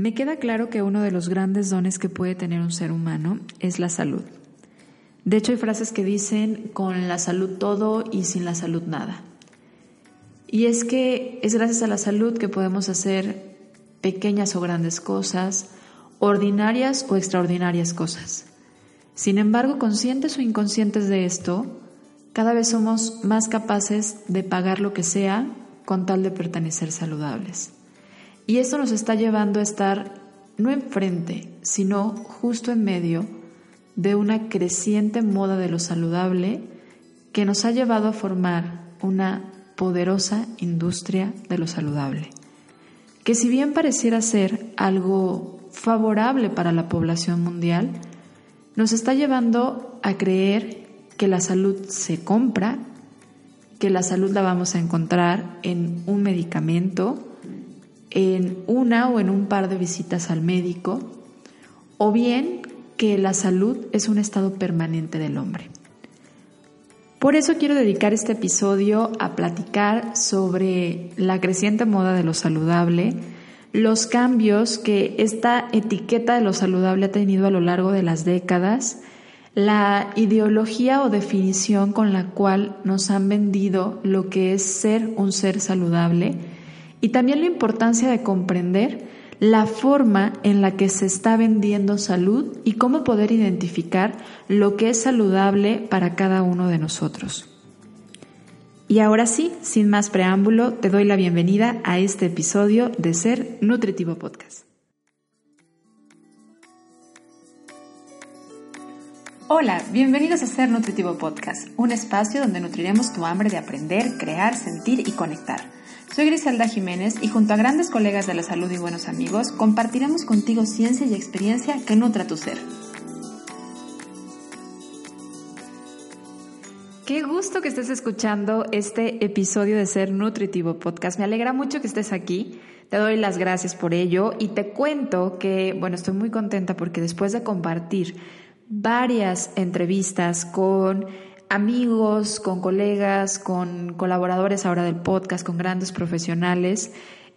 Me queda claro que uno de los grandes dones que puede tener un ser humano es la salud. De hecho, hay frases que dicen con la salud todo y sin la salud nada. Y es que es gracias a la salud que podemos hacer pequeñas o grandes cosas, ordinarias o extraordinarias cosas. Sin embargo, conscientes o inconscientes de esto, cada vez somos más capaces de pagar lo que sea con tal de pertenecer saludables. Y esto nos está llevando a estar no enfrente, sino justo en medio de una creciente moda de lo saludable que nos ha llevado a formar una poderosa industria de lo saludable, que si bien pareciera ser algo favorable para la población mundial, nos está llevando a creer que la salud se compra, que la salud la vamos a encontrar en un medicamento, en una o en un par de visitas al médico, o bien que la salud es un estado permanente del hombre. Por eso quiero dedicar este episodio a platicar sobre la creciente moda de lo saludable, los cambios que esta etiqueta de lo saludable ha tenido a lo largo de las décadas, la ideología o definición con la cual nos han vendido lo que es ser un ser saludable, y también la importancia de comprender la forma en la que se está vendiendo salud y cómo poder identificar lo que es saludable para cada uno de nosotros. Y ahora sí, sin más preámbulo, te doy la bienvenida a este episodio de Ser Nutritivo Podcast. Hola, bienvenidos a Ser Nutritivo Podcast, un espacio donde nutriremos tu hambre de aprender, crear, sentir y conectar. Soy Griselda Jiménez y junto a grandes colegas de la salud y buenos amigos compartiremos contigo ciencia y experiencia que nutra tu ser. Qué gusto que estés escuchando este episodio de Ser Nutritivo Podcast. Me alegra mucho que estés aquí. Te doy las gracias por ello y te cuento que, bueno, estoy muy contenta porque después de compartir varias entrevistas con amigos, con colegas, con colaboradores ahora del podcast, con grandes profesionales,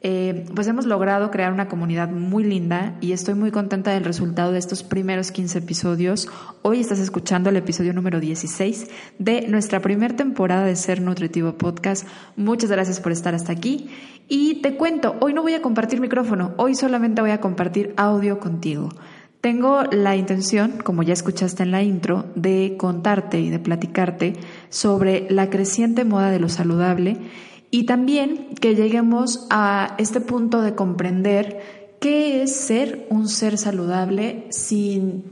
eh, pues hemos logrado crear una comunidad muy linda y estoy muy contenta del resultado de estos primeros 15 episodios. Hoy estás escuchando el episodio número 16 de nuestra primera temporada de Ser Nutritivo Podcast. Muchas gracias por estar hasta aquí. Y te cuento, hoy no voy a compartir micrófono, hoy solamente voy a compartir audio contigo. Tengo la intención, como ya escuchaste en la intro, de contarte y de platicarte sobre la creciente moda de lo saludable y también que lleguemos a este punto de comprender qué es ser un ser saludable sin,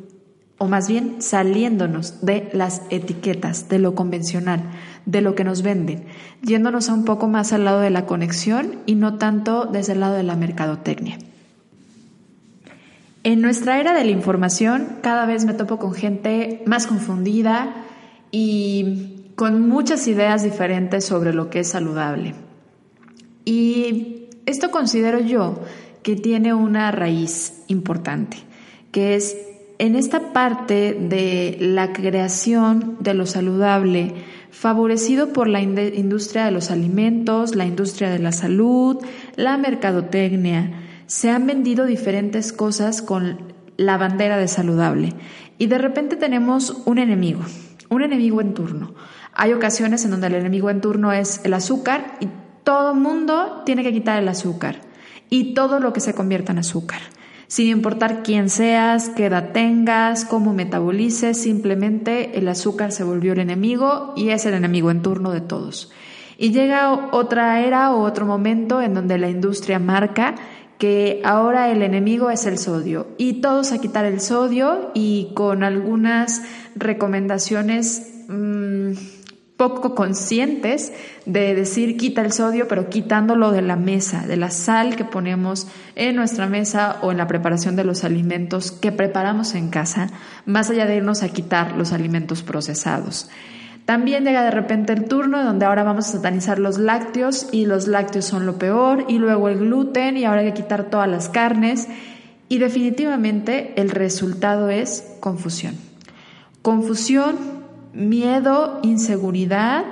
o más bien saliéndonos de las etiquetas, de lo convencional, de lo que nos venden, yéndonos a un poco más al lado de la conexión y no tanto desde el lado de la mercadotecnia. En nuestra era de la información cada vez me topo con gente más confundida y con muchas ideas diferentes sobre lo que es saludable. Y esto considero yo que tiene una raíz importante, que es en esta parte de la creación de lo saludable, favorecido por la industria de los alimentos, la industria de la salud, la mercadotecnia, se han vendido diferentes cosas con la bandera de saludable y de repente tenemos un enemigo, un enemigo en turno. Hay ocasiones en donde el enemigo en turno es el azúcar y todo mundo tiene que quitar el azúcar y todo lo que se convierta en azúcar. Sin importar quién seas, qué edad tengas, cómo metabolices, simplemente el azúcar se volvió el enemigo y es el enemigo en turno de todos. Y llega otra era o otro momento en donde la industria marca que ahora el enemigo es el sodio y todos a quitar el sodio y con algunas recomendaciones mm, poco conscientes de decir quita el sodio pero quitándolo de la mesa, de la sal que ponemos en nuestra mesa o en la preparación de los alimentos que preparamos en casa, más allá de irnos a quitar los alimentos procesados. También llega de repente el turno donde ahora vamos a satanizar los lácteos y los lácteos son lo peor y luego el gluten y ahora hay que quitar todas las carnes y definitivamente el resultado es confusión. Confusión, miedo, inseguridad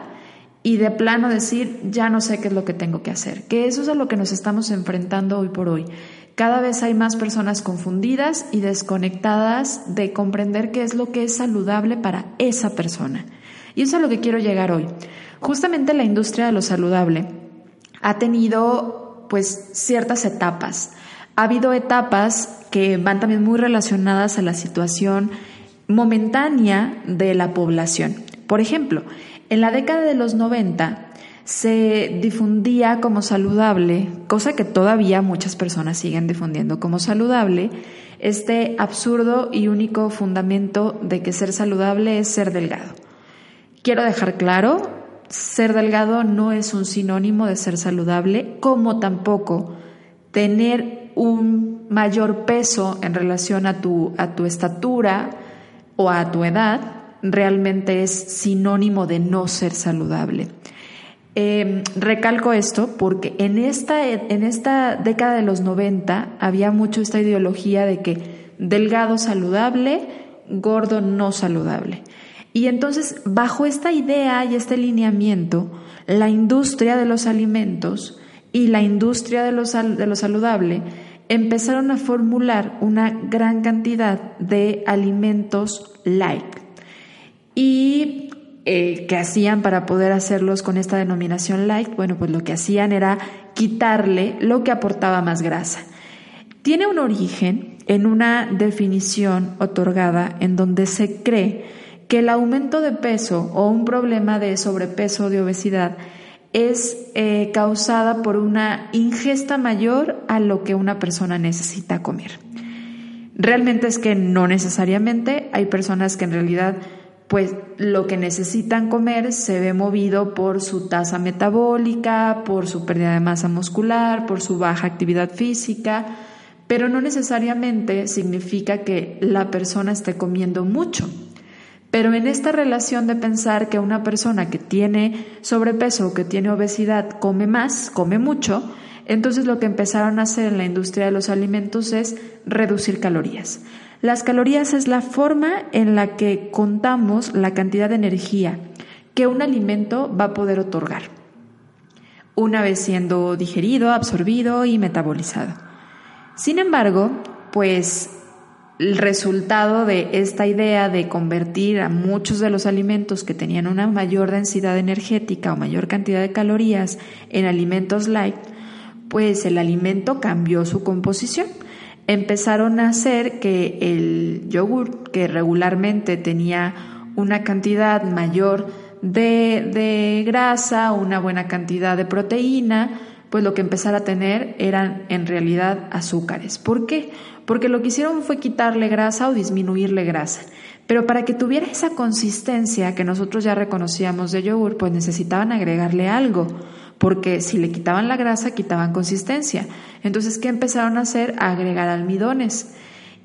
y de plano decir ya no sé qué es lo que tengo que hacer, que eso es a lo que nos estamos enfrentando hoy por hoy Cada vez hay más personas confundidas y desconectadas de comprender qué es lo que es saludable para esa persona. Y eso es a lo que quiero llegar hoy. Justamente la industria de lo saludable ha tenido pues ciertas etapas. Ha habido etapas que van también muy relacionadas a la situación momentánea de la población. Por ejemplo, en la década de los 90 se difundía como saludable, cosa que todavía muchas personas siguen difundiendo como saludable, este absurdo y único fundamento de que ser saludable es ser delgado. Quiero dejar claro, ser delgado no es un sinónimo de ser saludable, como tampoco tener un mayor peso en relación a tu, a tu estatura o a tu edad realmente es sinónimo de no ser saludable. Eh, recalco esto porque en esta, en esta década de los 90 había mucho esta ideología de que delgado saludable, gordo no saludable. Y entonces, bajo esta idea y este lineamiento, la industria de los alimentos y la industria de, de lo saludable empezaron a formular una gran cantidad de alimentos light. Y eh, que hacían para poder hacerlos con esta denominación light, bueno, pues lo que hacían era quitarle lo que aportaba más grasa. Tiene un origen en una definición otorgada en donde se cree que el aumento de peso o un problema de sobrepeso o de obesidad es eh, causada por una ingesta mayor a lo que una persona necesita comer. Realmente es que no necesariamente hay personas que en realidad pues lo que necesitan comer se ve movido por su tasa metabólica, por su pérdida de masa muscular, por su baja actividad física, pero no necesariamente significa que la persona esté comiendo mucho. Pero en esta relación de pensar que una persona que tiene sobrepeso o que tiene obesidad come más, come mucho, entonces lo que empezaron a hacer en la industria de los alimentos es reducir calorías. Las calorías es la forma en la que contamos la cantidad de energía que un alimento va a poder otorgar, una vez siendo digerido, absorbido y metabolizado. Sin embargo, pues el resultado de esta idea de convertir a muchos de los alimentos que tenían una mayor densidad energética o mayor cantidad de calorías en alimentos light, pues el alimento cambió su composición empezaron a hacer que el yogur, que regularmente tenía una cantidad mayor de, de grasa, una buena cantidad de proteína, pues lo que empezara a tener eran en realidad azúcares. ¿Por qué? Porque lo que hicieron fue quitarle grasa o disminuirle grasa. Pero para que tuviera esa consistencia que nosotros ya reconocíamos de yogur, pues necesitaban agregarle algo porque si le quitaban la grasa, quitaban consistencia. Entonces, ¿qué empezaron a hacer? A agregar almidones.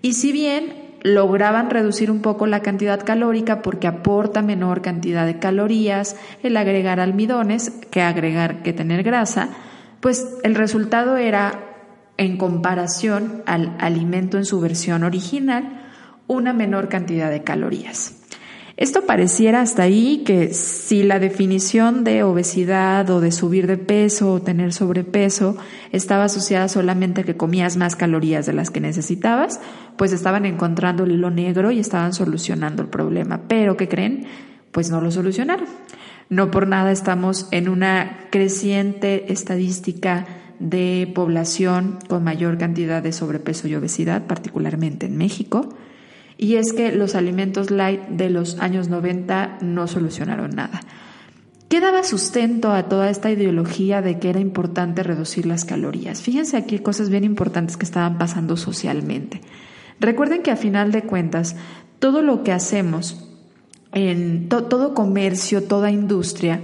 Y si bien lograban reducir un poco la cantidad calórica porque aporta menor cantidad de calorías el agregar almidones que agregar que tener grasa, pues el resultado era en comparación al alimento en su versión original una menor cantidad de calorías. Esto pareciera hasta ahí que si la definición de obesidad o de subir de peso o tener sobrepeso estaba asociada solamente a que comías más calorías de las que necesitabas, pues estaban encontrando el hilo negro y estaban solucionando el problema. Pero, ¿qué creen? Pues no lo solucionaron. No por nada estamos en una creciente estadística de población con mayor cantidad de sobrepeso y obesidad, particularmente en México y es que los alimentos light de los años 90 no solucionaron nada. ¿Qué daba sustento a toda esta ideología de que era importante reducir las calorías? Fíjense aquí cosas bien importantes que estaban pasando socialmente. Recuerden que a final de cuentas, todo lo que hacemos en todo comercio, toda industria,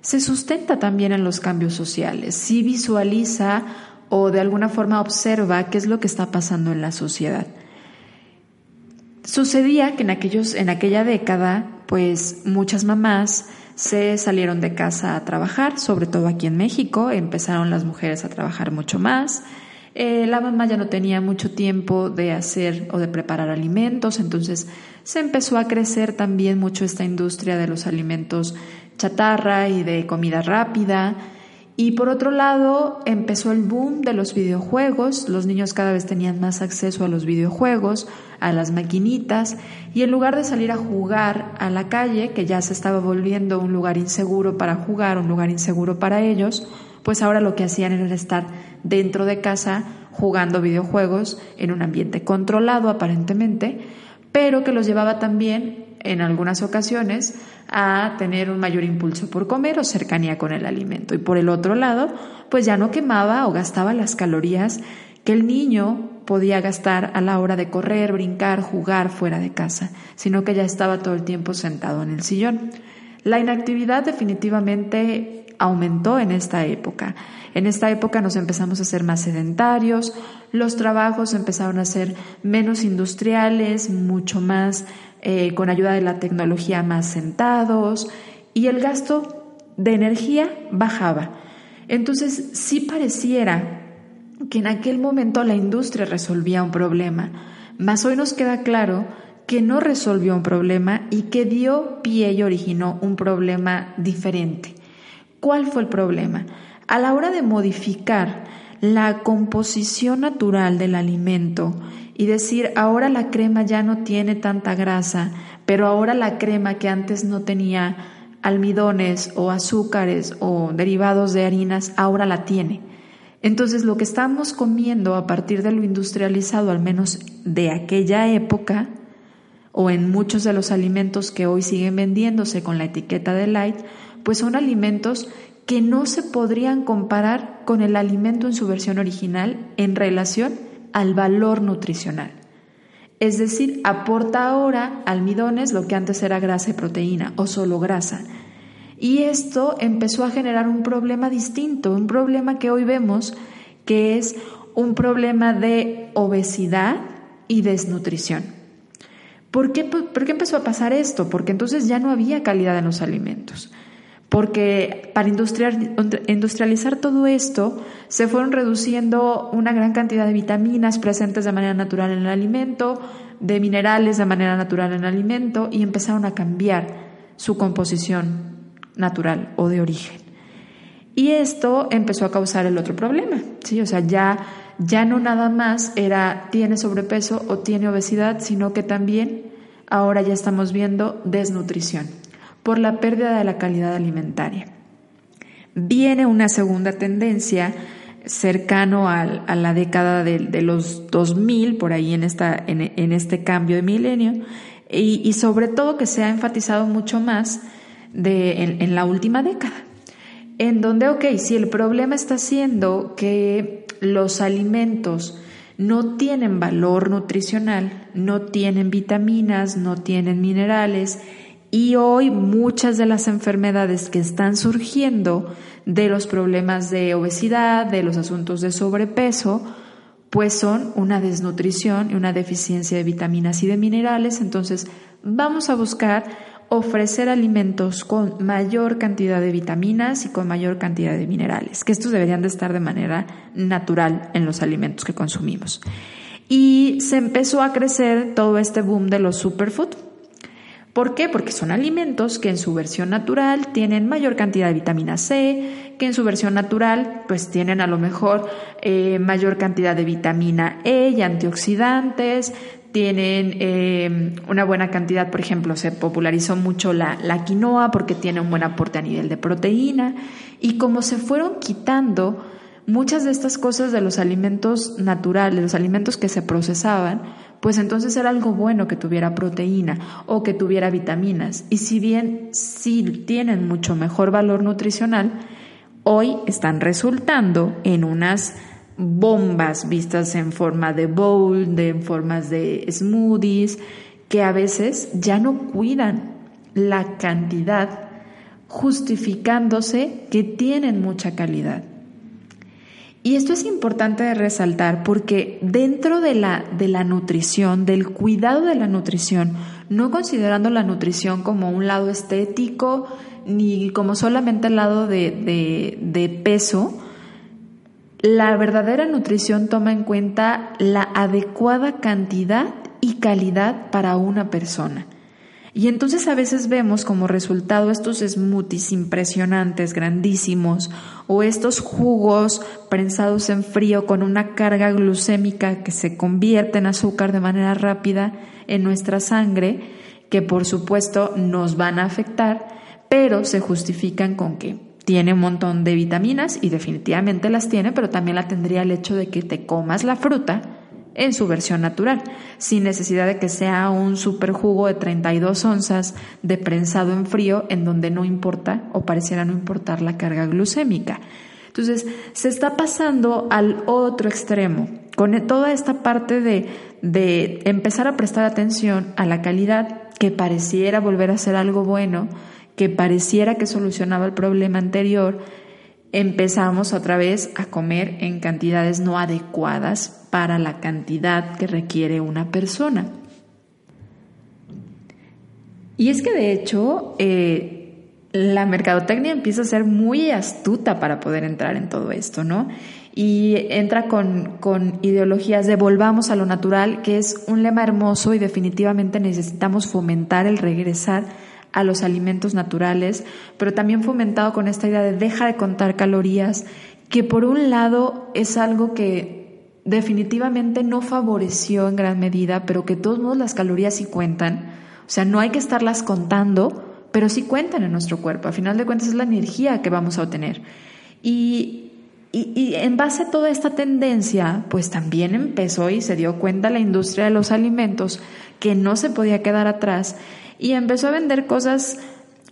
se sustenta también en los cambios sociales. Si visualiza o de alguna forma observa qué es lo que está pasando en la sociedad. Sucedía que en, aquellos, en aquella década, pues muchas mamás se salieron de casa a trabajar, sobre todo aquí en México, empezaron las mujeres a trabajar mucho más. Eh, la mamá ya no tenía mucho tiempo de hacer o de preparar alimentos, entonces se empezó a crecer también mucho esta industria de los alimentos chatarra y de comida rápida. Y por otro lado, empezó el boom de los videojuegos, los niños cada vez tenían más acceso a los videojuegos, a las maquinitas, y en lugar de salir a jugar a la calle, que ya se estaba volviendo un lugar inseguro para jugar, un lugar inseguro para ellos, pues ahora lo que hacían era estar dentro de casa jugando videojuegos en un ambiente controlado aparentemente, pero que los llevaba también en algunas ocasiones a tener un mayor impulso por comer o cercanía con el alimento. Y por el otro lado, pues ya no quemaba o gastaba las calorías que el niño podía gastar a la hora de correr, brincar, jugar fuera de casa, sino que ya estaba todo el tiempo sentado en el sillón. La inactividad definitivamente aumentó en esta época. En esta época nos empezamos a ser más sedentarios, los trabajos empezaron a ser menos industriales, mucho más eh, con ayuda de la tecnología más sentados y el gasto de energía bajaba. Entonces sí pareciera que en aquel momento la industria resolvía un problema, mas hoy nos queda claro que no resolvió un problema y que dio pie y originó un problema diferente. ¿Cuál fue el problema? A la hora de modificar la composición natural del alimento y decir, ahora la crema ya no tiene tanta grasa, pero ahora la crema que antes no tenía almidones o azúcares o derivados de harinas, ahora la tiene. Entonces lo que estamos comiendo a partir de lo industrializado, al menos de aquella época, o en muchos de los alimentos que hoy siguen vendiéndose con la etiqueta de light, pues son alimentos que no se podrían comparar con el alimento en su versión original en relación al valor nutricional. Es decir, aporta ahora almidones lo que antes era grasa y proteína o solo grasa. Y esto empezó a generar un problema distinto, un problema que hoy vemos que es un problema de obesidad y desnutrición. ¿Por qué, ¿Por qué empezó a pasar esto? Porque entonces ya no había calidad en los alimentos porque para industrializar todo esto se fueron reduciendo una gran cantidad de vitaminas presentes de manera natural en el alimento, de minerales de manera natural en el alimento y empezaron a cambiar su composición natural o de origen. Y esto empezó a causar el otro problema, ¿sí? O sea, ya, ya no nada más era tiene sobrepeso o tiene obesidad, sino que también ahora ya estamos viendo desnutrición por la pérdida de la calidad alimentaria. Viene una segunda tendencia cercano a la década de, los 2000, por ahí en, esta, en, este cambio de milenio, y, sobre todo que se ha enfatizado mucho más de, en, en la última década, en donde, ok, si el problema está siendo que los alimentos no tienen valor nutricional, no tienen vitaminas, no tienen minerales, y hoy muchas de las enfermedades que están surgiendo de los problemas de obesidad, de los asuntos de sobrepeso, pues son una desnutrición y una deficiencia de vitaminas y de minerales. Entonces vamos a buscar ofrecer alimentos con mayor cantidad de vitaminas y con mayor cantidad de minerales, que estos deberían de estar de manera natural en los alimentos que consumimos. Y se empezó a crecer todo este boom de los superfood ¿Por qué? Porque son alimentos que en su versión natural tienen mayor cantidad de vitamina C, que en su versión natural pues tienen a lo mejor eh, mayor cantidad de vitamina E y antioxidantes, tienen eh, una buena cantidad, por ejemplo, se popularizó mucho la, la quinoa porque tiene un buen aporte a nivel de proteína y como se fueron quitando muchas de estas cosas de los alimentos naturales, los alimentos que se procesaban, pues entonces era algo bueno que tuviera proteína o que tuviera vitaminas. Y si bien sí tienen mucho mejor valor nutricional, hoy están resultando en unas bombas vistas en forma de bowl, de, en formas de smoothies, que a veces ya no cuidan la cantidad justificándose que tienen mucha calidad. Y esto es importante de resaltar porque dentro de la, de la nutrición, del cuidado de la nutrición, no considerando la nutrición como un lado estético ni como solamente el lado de, de peso, la verdadera nutrición toma en cuenta la adecuada cantidad y calidad para una persona. Y entonces a veces vemos como resultado estos smoothies impresionantes, grandísimos, o estos jugos prensados en frío con una carga glucémica que se convierte en azúcar de manera rápida en nuestra sangre, que por supuesto nos van a afectar, pero se justifican con que tiene un montón de vitaminas y definitivamente las tiene, pero también la tendría el hecho de que te comas la fruta en su versión natural, sin necesidad de que sea un super jugo de 32 onzas de prensado en frío en donde no importa o pareciera no importar la carga glucémica. Entonces, se está pasando al otro extremo, con toda esta parte de, de empezar a prestar atención a la calidad que pareciera volver a ser algo bueno, que pareciera que solucionaba el problema anterior, empezamos otra vez a comer en cantidades no adecuadas para la cantidad que requiere una persona. Y es que de hecho eh, la mercadotecnia empieza a ser muy astuta para poder entrar en todo esto, ¿no? Y entra con, con ideologías de volvamos a lo natural, que es un lema hermoso y definitivamente necesitamos fomentar el regresar a los alimentos naturales, pero también fomentado con esta idea de deja de contar calorías, que por un lado es algo que definitivamente no favoreció en gran medida, pero que de todos modos las calorías sí cuentan. O sea, no hay que estarlas contando, pero sí cuentan en nuestro cuerpo. A final de cuentas es la energía que vamos a obtener. Y, y, y, en base a toda esta tendencia, pues también empezó y se dio cuenta la industria de los alimentos que no se podía quedar atrás y empezó a vender cosas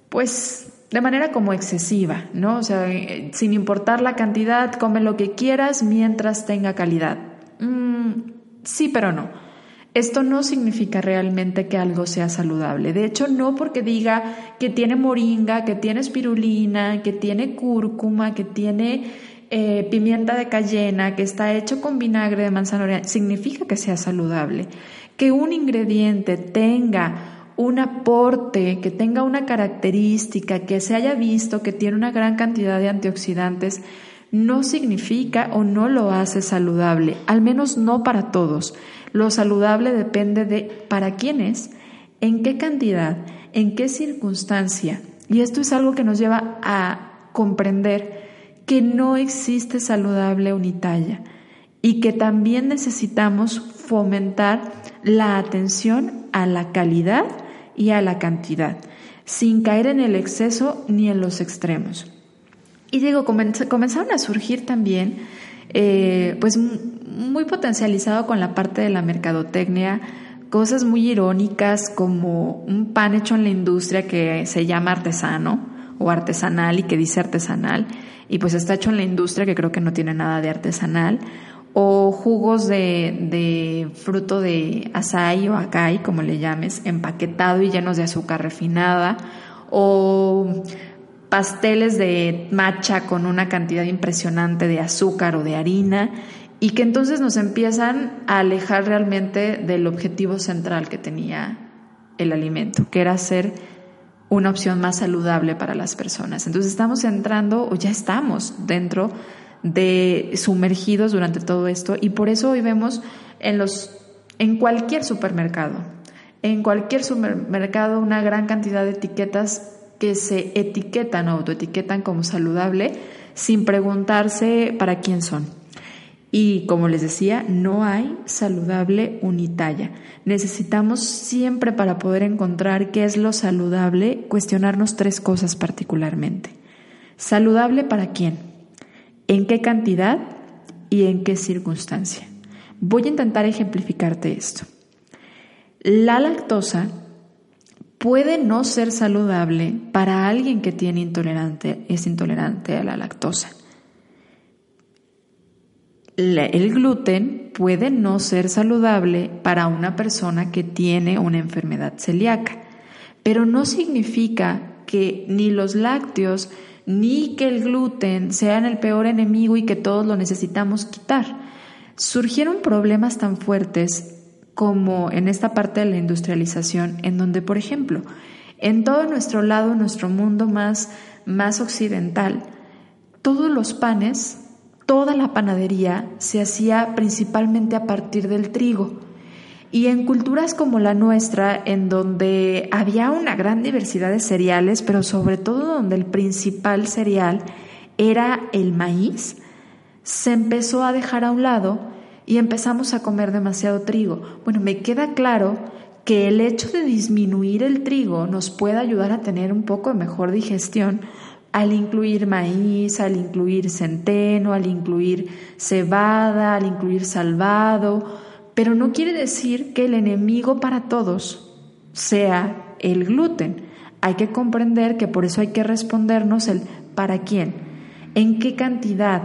pues de manera como excesiva, ¿no? O sea, eh, sin importar la cantidad, come lo que quieras mientras tenga calidad. Mm, sí, pero no. Esto no significa realmente que algo sea saludable. De hecho, no porque diga que tiene moringa, que tiene espirulina, que tiene cúrcuma, que tiene eh, pimienta de cayena, que está hecho con vinagre de manzana, significa que sea saludable. Que un ingrediente tenga un aporte, que tenga una característica, que se haya visto que tiene una gran cantidad de antioxidantes, no significa o no lo hace saludable, al menos no para todos. Lo saludable depende de para quién es, en qué cantidad, en qué circunstancia. Y esto es algo que nos lleva a comprender que no existe saludable unitalla y que también necesitamos fomentar la atención a la calidad y a la cantidad, sin caer en el exceso ni en los extremos. Y digo, comenzaron a surgir también, eh, pues muy potencializado con la parte de la mercadotecnia, cosas muy irónicas como un pan hecho en la industria que se llama artesano o artesanal y que dice artesanal, y pues está hecho en la industria que creo que no tiene nada de artesanal, o jugos de, fruto de açaí o acai, como le llames, empaquetado y llenos de azúcar refinada, o pasteles de matcha con una cantidad impresionante de azúcar o de harina, y que entonces nos empiezan a alejar realmente del objetivo central que tenía el alimento, que era ser una opción más saludable para las personas. Entonces estamos entrando, o ya estamos dentro de sumergidos durante todo esto y por eso hoy vemos en los en cualquier supermercado, en cualquier supermercado una gran cantidad de etiquetas que se etiquetan o autoetiquetan como saludable sin preguntarse para quién son. Y como les decía, no hay saludable unitalla. Necesitamos siempre para poder encontrar qué es lo saludable, cuestionarnos tres cosas particularmente. ¿Saludable para quién? En qué cantidad y en qué circunstancia. Voy a intentar ejemplificarte esto. La lactosa puede no ser saludable para alguien que tiene intolerante, es intolerante a la lactosa. El gluten puede no ser saludable para una persona que tiene una enfermedad celíaca, pero no significa que ni los lácteos ni que el gluten sean el peor enemigo y que todos lo necesitamos quitar. Surgieron problemas tan fuertes como en esta parte de la industrialización, en donde, por ejemplo, en todo nuestro lado, nuestro mundo más, más occidental, todos los panes, toda la panadería se hacía principalmente a partir del trigo. Y en culturas como la nuestra, en donde había una gran diversidad de cereales, pero sobre todo donde el principal cereal era el maíz, se empezó a dejar a un lado y empezamos a comer demasiado trigo. Bueno, me queda claro que el hecho de disminuir el trigo nos puede ayudar a tener un poco de mejor digestión al incluir maíz, al incluir centeno, al incluir cebada, al incluir salvado, pero no quiere decir que el enemigo para todos sea el gluten. Hay que comprender que por eso hay que respondernos el para quién, en qué cantidad.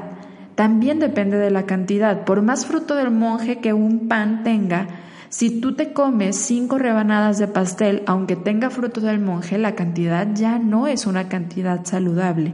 También depende de la cantidad. Por más fruto del monje que un pan tenga, si tú te comes cinco rebanadas de pastel, aunque tenga fruto del monje, la cantidad ya no es una cantidad saludable.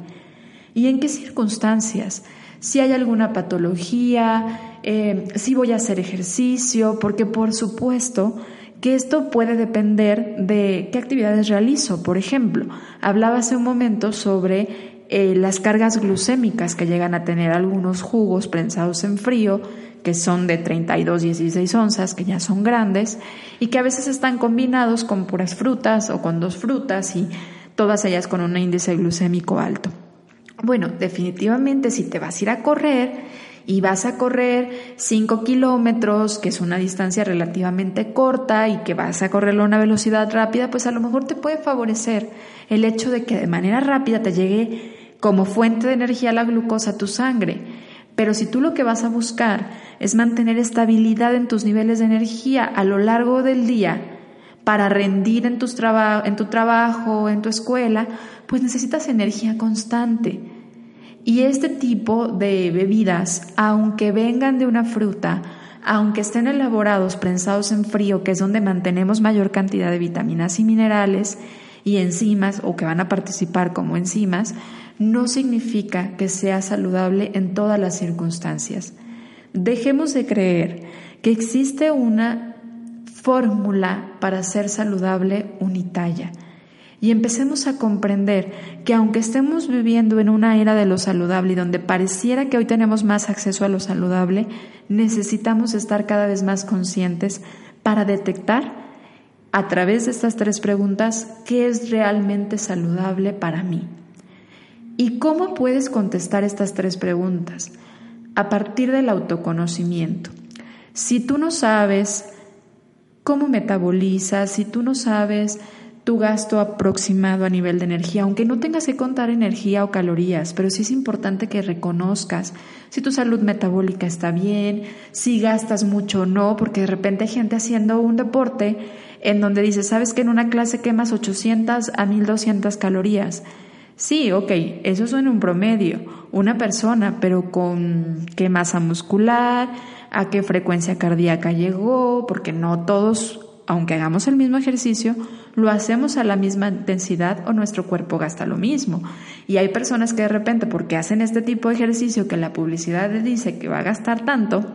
¿Y en qué circunstancias? Si hay alguna patología, eh, si voy a hacer ejercicio, porque por supuesto que esto puede depender de qué actividades realizo. Por ejemplo, hablaba hace un momento sobre eh, las cargas glucémicas que llegan a tener algunos jugos prensados en frío que son de 32, 16 onzas, que ya son grandes, y que a veces están combinados con puras frutas o con dos frutas y todas ellas con un índice glucémico alto. Bueno, definitivamente si te vas a ir a correr y vas a correr 5 kilómetros, que es una distancia relativamente corta y que vas a correrlo a una velocidad rápida, pues a lo mejor te puede favorecer el hecho de que de manera rápida te llegue como fuente de energía la glucosa a tu sangre. Pero si tú lo que vas a buscar es mantener estabilidad en tus niveles de energía a lo largo del día para rendir en, tus en tu trabajo, en tu escuela, pues necesitas energía constante. Y este tipo de bebidas, aunque vengan de una fruta, aunque estén elaborados, prensados en frío, que es donde mantenemos mayor cantidad de vitaminas y minerales y enzimas, o que van a participar como enzimas, no significa que sea saludable en todas las circunstancias. Dejemos de creer que existe una fórmula para ser saludable unitalla y empecemos a comprender que aunque estemos viviendo en una era de lo saludable y donde pareciera que hoy tenemos más acceso a lo saludable, necesitamos estar cada vez más conscientes para detectar a través de estas tres preguntas qué es realmente saludable para mí. ¿Y cómo puedes contestar estas tres preguntas? A partir del autoconocimiento. Si tú no sabes cómo metabolizas, si tú no sabes tu gasto aproximado a nivel de energía, aunque no tengas que contar energía o calorías, pero sí es importante que reconozcas si tu salud metabólica está bien, si gastas mucho o no, porque de repente hay gente haciendo un deporte en donde dice, sabes que en una clase quemas 800 a 1200 calorías Sí, ok, eso es un promedio. Una persona, pero con qué masa muscular, a qué frecuencia cardíaca llegó, porque no todos, aunque hagamos el mismo ejercicio, lo hacemos a la misma intensidad o nuestro cuerpo gasta lo mismo. Y hay personas que de repente, porque hacen este tipo de ejercicio que la publicidad dice que va a gastar tanto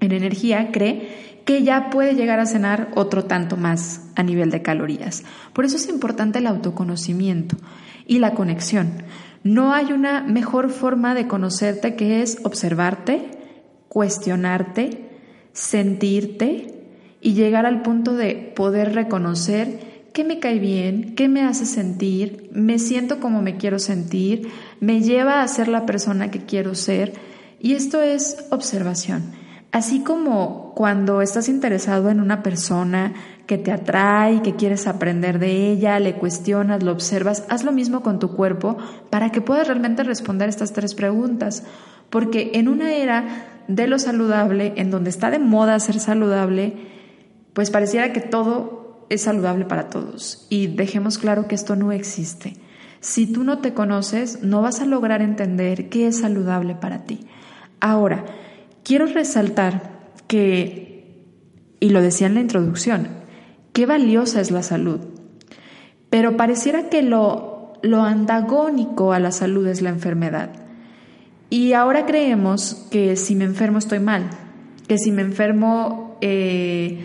en energía, cree que ya puede llegar a cenar otro tanto más a nivel de calorías. Por eso es importante el autoconocimiento y la conexión. No hay una mejor forma de conocerte que es observarte, cuestionarte, sentirte y llegar al punto de poder reconocer qué me cae bien, qué me hace sentir, me siento como me quiero sentir, me lleva a ser la persona que quiero ser. Y esto es observación. Así como cuando estás interesado en una persona, que te atrae, que quieres aprender de ella, le cuestionas, lo observas, haz lo mismo con tu cuerpo para que puedas realmente responder estas tres preguntas. Porque en una era de lo saludable, en donde está de moda ser saludable, pues pareciera que todo es saludable para todos. Y dejemos claro que esto no existe. Si tú no te conoces, no vas a lograr entender qué es saludable para ti. Ahora, quiero resaltar que, y lo decía en la introducción, qué valiosa es la salud. Pero pareciera que lo, lo antagónico a la salud es la enfermedad. Y ahora creemos que si me enfermo estoy mal, que si me enfermo, eh,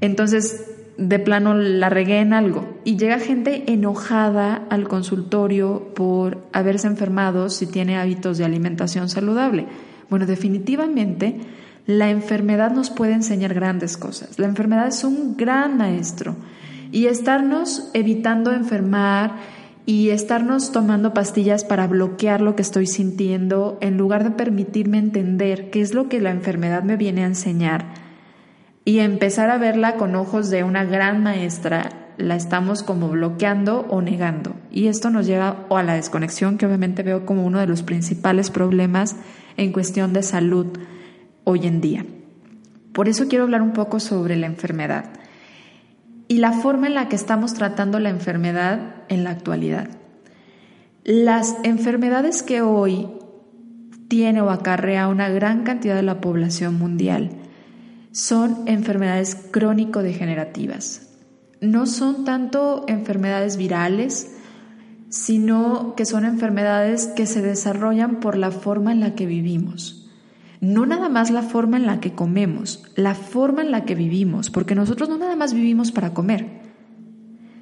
entonces de plano la regué en algo. Y llega gente enojada al consultorio por haberse enfermado si tiene hábitos de alimentación saludable. Bueno, definitivamente La enfermedad nos puede enseñar grandes cosas. La enfermedad es un gran maestro. Y estarnos evitando enfermar y estarnos tomando pastillas para bloquear lo que estoy sintiendo, en lugar de permitirme entender qué es lo que la enfermedad me viene a enseñar y empezar a verla con ojos de una gran maestra, la estamos como bloqueando o negando. Y esto nos lleva a la desconexión, que obviamente veo como uno de los principales problemas en cuestión de salud hoy en día. Por eso quiero hablar un poco sobre la enfermedad y la forma en la que estamos tratando la enfermedad en la actualidad. Las enfermedades que hoy tiene o acarrea una gran cantidad de la población mundial son enfermedades crónico-degenerativas. No son tanto enfermedades virales, sino que son enfermedades que se desarrollan por la forma en la que vivimos no nada más la forma en la que comemos, la forma en la que vivimos, porque nosotros no nada más vivimos para comer.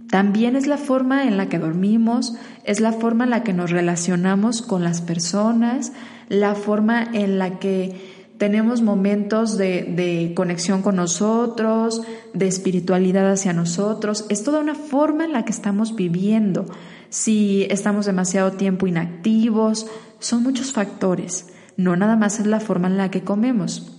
También es la forma en la que dormimos, es la forma en la que nos relacionamos con las personas, la forma en la que tenemos momentos de, de, conexión con nosotros, de espiritualidad hacia nosotros. Es toda una forma en la que estamos viviendo. Si estamos demasiado tiempo inactivos, son muchos factores no nada más es la forma en la que comemos.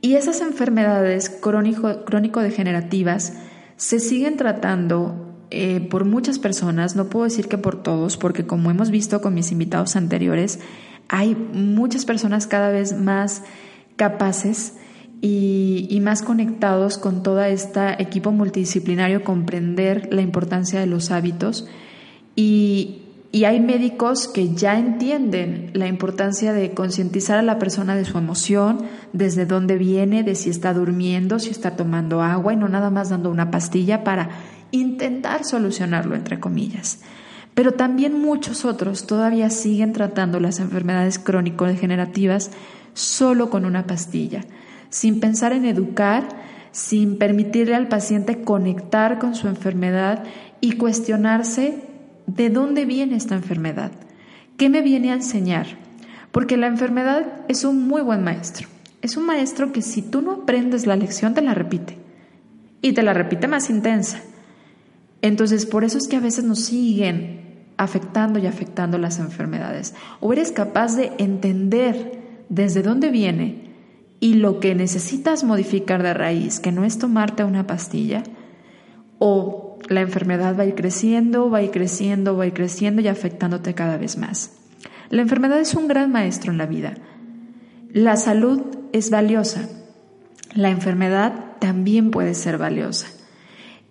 Y esas enfermedades crónico-degenerativas se siguen tratando eh, por muchas personas, no puedo decir que por todos, porque como hemos visto con mis invitados anteriores, hay muchas personas cada vez más capaces y, más conectados con todo este equipo multidisciplinario, comprender la importancia de los hábitos y, y hay médicos que ya entienden la importancia de concientizar a la persona de su emoción, desde dónde viene, de si está durmiendo, si está tomando agua y no nada más dando una pastilla para intentar solucionarlo, entre comillas. Pero también muchos otros todavía siguen tratando las enfermedades crónico-degenerativas solo con una pastilla, sin pensar en educar, sin permitirle al paciente conectar con su enfermedad y cuestionarse ¿De dónde viene esta enfermedad? ¿Qué me viene a enseñar? Porque la enfermedad es un muy buen maestro. Es un maestro que si tú no aprendes la lección te la repite. Y te la repite más intensa. Entonces, por eso es que a veces nos siguen afectando y afectando las enfermedades. O eres capaz de entender desde dónde viene y lo que necesitas modificar de raíz, que no es tomarte una pastilla, o la enfermedad va a ir creciendo, va a ir creciendo, va a ir creciendo y afectándote cada vez más. La enfermedad es un gran maestro en la vida. La salud es valiosa. La enfermedad también puede ser valiosa.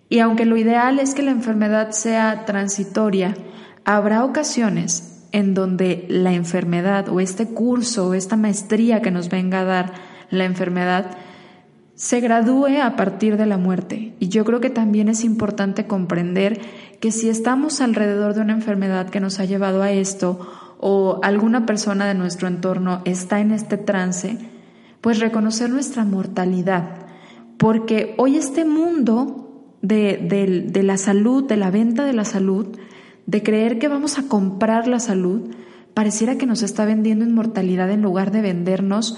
Y aunque lo ideal es que la enfermedad sea transitoria, habrá ocasiones en donde la enfermedad o este curso o esta maestría que nos venga a dar la enfermedad se gradúe a partir de la muerte. Y yo creo que también es importante comprender que si estamos alrededor de una enfermedad que nos ha llevado a esto o alguna persona de nuestro entorno está en este trance, pues reconocer nuestra mortalidad. Porque hoy este mundo de, de la salud, de la venta de la salud, de creer que vamos a comprar la salud, pareciera que nos está vendiendo inmortalidad en lugar de vendernos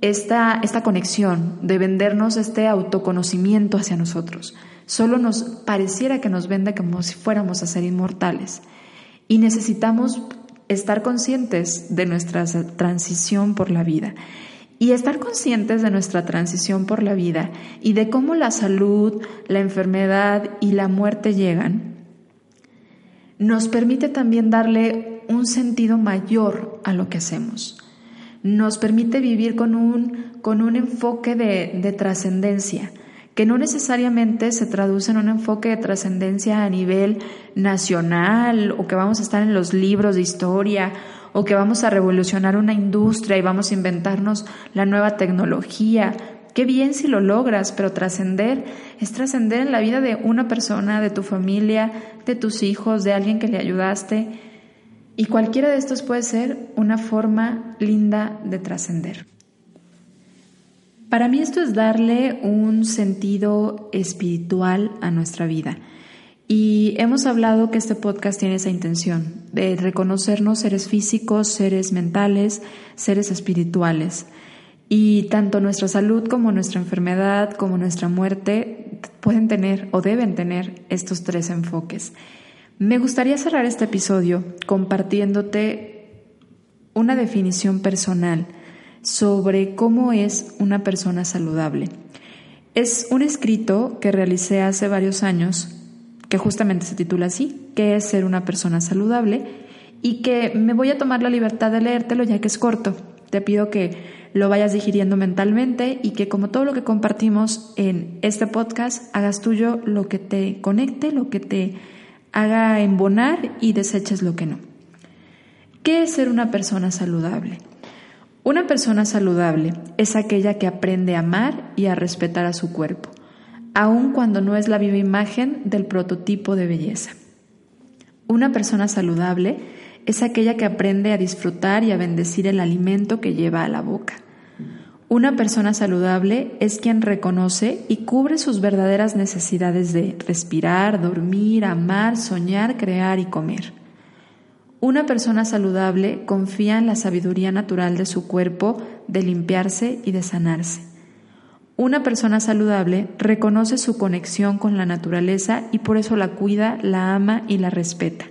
esta, esta conexión, de vendernos este autoconocimiento hacia nosotros. Solo nos pareciera que nos vende como si fuéramos a ser inmortales. Y necesitamos estar conscientes de nuestra transición por la vida. Y estar conscientes de nuestra transición por la vida y de cómo la salud, la enfermedad y la muerte llegan, nos permite también darle un sentido mayor a lo que hacemos nos permite vivir con un, con un enfoque de, de trascendencia, que no necesariamente se traduce en un enfoque de trascendencia a nivel nacional o que vamos a estar en los libros de historia o que vamos a revolucionar una industria y vamos a inventarnos la nueva tecnología. Qué bien si lo logras, pero trascender es trascender en la vida de una persona, de tu familia, de tus hijos, de alguien que le ayudaste y cualquiera de estos puede ser una forma linda de trascender. Para mí esto es darle un sentido espiritual a nuestra vida. Y hemos hablado que este podcast tiene esa intención de reconocernos seres físicos, seres mentales, seres espirituales. Y tanto nuestra salud como nuestra enfermedad, como nuestra muerte, pueden tener o deben tener estos tres enfoques. Me gustaría cerrar este episodio compartiéndote una definición personal sobre cómo es una persona saludable. Es un escrito que realicé hace varios años que justamente se titula así, que es ser una persona saludable y que me voy a tomar la libertad de leértelo ya que es corto. Te pido que lo vayas digiriendo mentalmente y que como todo lo que compartimos en este podcast, hagas tuyo lo que te conecte, lo que te haga embonar y deseches lo que no. ¿Qué es ser una persona saludable? Una persona saludable es aquella que aprende a amar y a respetar a su cuerpo, aun cuando no es la viva imagen del prototipo de belleza. Una persona saludable es aquella que aprende a disfrutar y a bendecir el alimento que lleva a la boca. Una persona saludable es quien reconoce y cubre sus verdaderas necesidades de respirar, dormir, amar, soñar, crear y comer. Una persona saludable confía en la sabiduría natural de su cuerpo de limpiarse y de sanarse. Una persona saludable reconoce su conexión con la naturaleza y por eso la cuida, la ama y la respeta.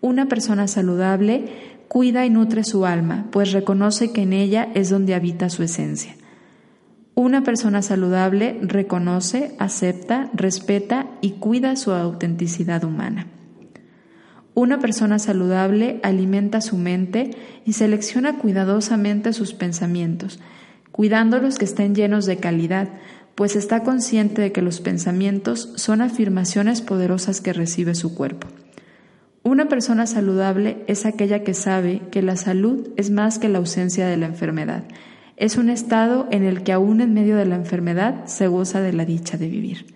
Una persona saludable cuida y nutre su alma, pues reconoce que en ella es donde habita su esencia. Una persona saludable reconoce, acepta, respeta y cuida su autenticidad humana. Una persona saludable alimenta su mente y selecciona cuidadosamente sus pensamientos, cuidando los que estén llenos de calidad, pues está consciente de que los pensamientos son afirmaciones poderosas que recibe su cuerpo. Una persona saludable es aquella que sabe que la salud es más que la ausencia de la enfermedad. Es un estado en el que aún en medio de la enfermedad se goza de la dicha de vivir.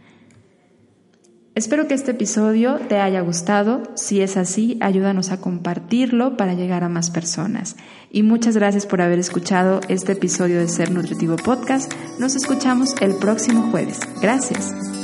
Espero que este episodio te haya gustado. Si es así, ayúdanos a compartirlo para llegar a más personas. Y muchas gracias por haber escuchado este episodio de Ser Nutritivo Podcast. Nos escuchamos el próximo jueves. Gracias.